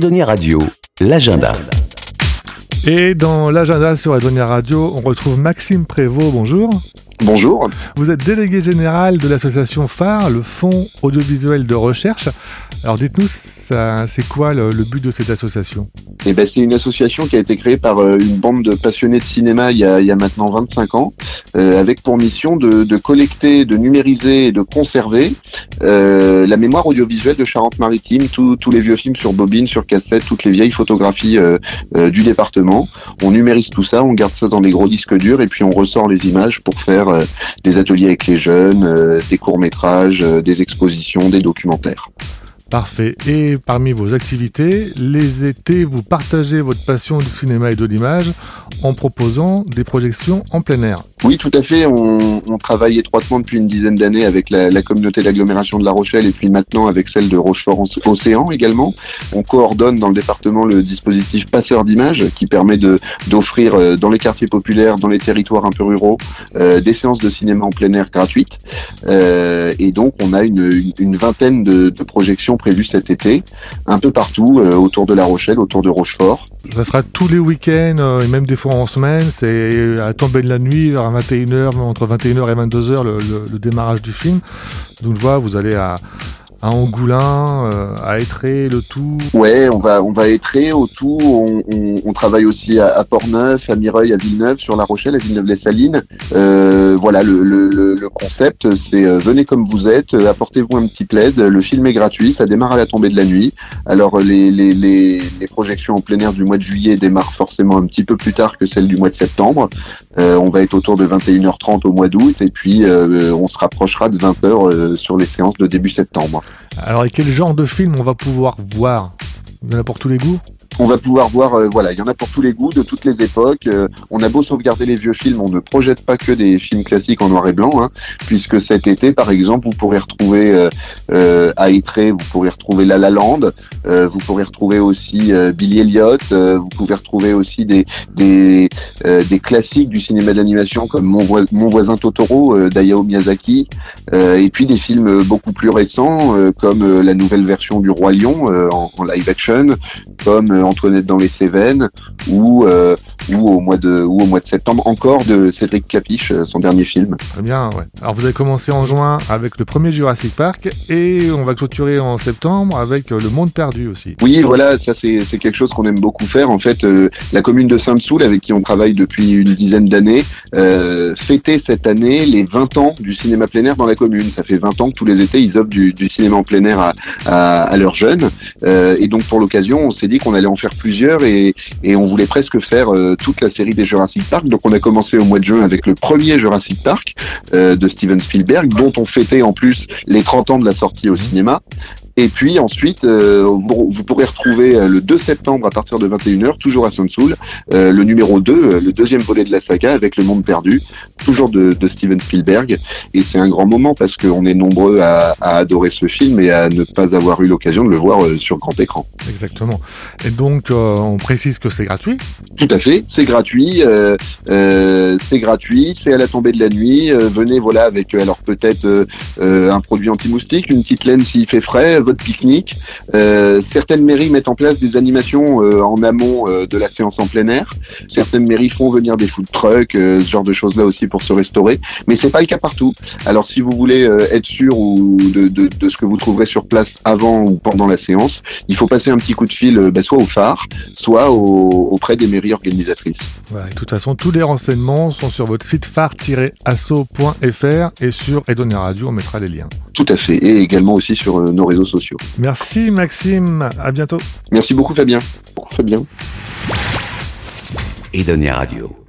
Radio, l'agenda. Et dans l'agenda sur Edonia Radio, on retrouve Maxime Prévost. Bonjour. Bonjour. Vous êtes délégué général de l'association phare, le Fonds audiovisuel de recherche. Alors dites-nous, c'est quoi le, but de cette association? Eh ben, C'est une association qui a été créée par euh, une bande de passionnés de cinéma il y a, maintenant 25 ans, euh, avec pour mission de, collecter, de numériser et de conserver euh, la mémoire audiovisuelle de Charente-Maritime, tous les vieux films sur bobine, sur cassette, toutes les vieilles photographies du département. On numérise tout ça, on garde ça dans des gros disques durs et puis on ressort les images pour faire des ateliers avec les jeunes, des courts-métrages, des expositions, des documentaires. Parfait. Et parmi vos activités, les étés, vous partagez votre passion du cinéma et de l'image en proposant des projections en plein air. Oui, tout à fait. On, on travaille étroitement depuis une dizaine d'années avec la, la communauté d'agglomération de La Rochelle et puis maintenant avec celle de Rochefort-Océan également. On coordonne dans le département le dispositif Passeur d'images qui permet de d'offrir euh, dans les quartiers populaires, dans les territoires un peu ruraux, euh, des séances de cinéma en plein air gratuites. Euh, et donc, on a une, une vingtaine de, de, projections prévues cet été, un peu partout euh, autour de La Rochelle, autour de Rochefort. Ça sera tous les week-ends euh, et même des fois en semaine. C'est à tomber de la nuit, 21h, entre 21h et 22h, le, le démarrage du film. Donc, vois, vous allez à, à Angoulin, euh, à Étré, le tout Ouais, on va on va Étré au tout. On, travaille aussi à, à Portneuf, à Mireuil, à Villeneuve, sur La Rochelle, à Villeneuve-les-Salines. Euh, voilà, le, le, le concept, c'est euh, venez comme vous êtes, apportez-vous un petit plaid. Le film est gratuit, ça démarre à la tombée de la nuit. Alors les, les, les, les projections en plein air du mois de juillet démarrent forcément un petit peu plus tard que celles du mois de septembre. On va être autour de 21h30 au mois d'août et puis on se rapprochera de 20h sur les séances de début septembre. Alors, et quel genre de film on va pouvoir voir? Il y en pour tous les goûts? On va pouvoir voir, euh, voilà, il y en a pour tous les goûts, de toutes les époques. Euh, on a beau sauvegarder les vieux films, on ne projette pas que des films classiques en noir et blanc, hein, puisque cet été, par exemple, vous pourrez retrouver euh, euh vous pourrez retrouver La La vous pourrez retrouver aussi Billy Elliot, vous pouvez retrouver aussi des des, des classiques du cinéma d'animation comme Mon, Mon voisin Totoro d'Ayao Miyazaki, et puis des films beaucoup plus récents comme la nouvelle version du Roi Lion en, en live action, comme Antoinette dans les Cévennes ou euh, ou au mois de ou au mois de septembre encore de Cédric Capiche, euh, son dernier film. Très bien, ouais. Alors vous avez commencé en juin avec le premier Jurassic Park et on va clôturer en septembre avec euh, Le Monde Perdu aussi. Oui, voilà, ça c'est quelque chose qu'on aime beaucoup faire. En fait, la commune de Saint-Soul, avec qui on travaille depuis une dizaine d'années, euh, fêtait cette année les 20 ans du cinéma plein air dans la commune. Ça fait 20 ans que tous les étés ils offrent du, du cinéma en plein air à, à, à leurs jeunes. Euh, et donc pour l'occasion, on s'est dit qu'on allait en faire plusieurs et, et on voulait presque faire euh, toute la série des Jurassic Park. Donc on a commencé au mois de juin avec le premier Jurassic Park euh, de Steven Spielberg, dont on fêtait en plus les 30 ans de la sortie au cinéma. Et puis ensuite, euh, vous, pourrez retrouver euh, le 2 septembre à partir de 21h, toujours à Saint-Soul, euh, le numéro 2, le deuxième volet de la saga avec Le Monde Perdu, toujours de, de Steven Spielberg. Et c'est un grand moment parce qu'on est nombreux à, à, adorer ce film et à ne pas avoir eu l'occasion de le voir sur grand écran. Exactement. Et donc, on précise que c'est gratuit? Tout à fait, c'est gratuit. c'est gratuit, c'est à la tombée de la nuit. venez voilà avec alors peut-être un produit anti-moustique, une petite laine s'il fait frais votre pique-nique. Euh, certaines mairies mettent en place des animations euh, en amont euh, de la séance en plein air. Certaines mairies font venir des food trucks, ce genre de choses là aussi pour se restaurer. Mais c'est pas le cas partout. Alors si vous voulez être sûr ou de, de, de, ce que vous trouverez sur place avant ou pendant la séance, il faut passer un petit coup de fil bah, soit au phare, soit auprès des mairies organisatrices. Voilà, de toute façon, tous les renseignements sont sur votre site phare-asso.fr et sur Edonia Radio, on mettra les liens. Tout à fait, et également aussi sur nos réseaux sociaux. Merci Maxime, à bientôt. Merci beaucoup Fabien. Fabien. Edonia Radio.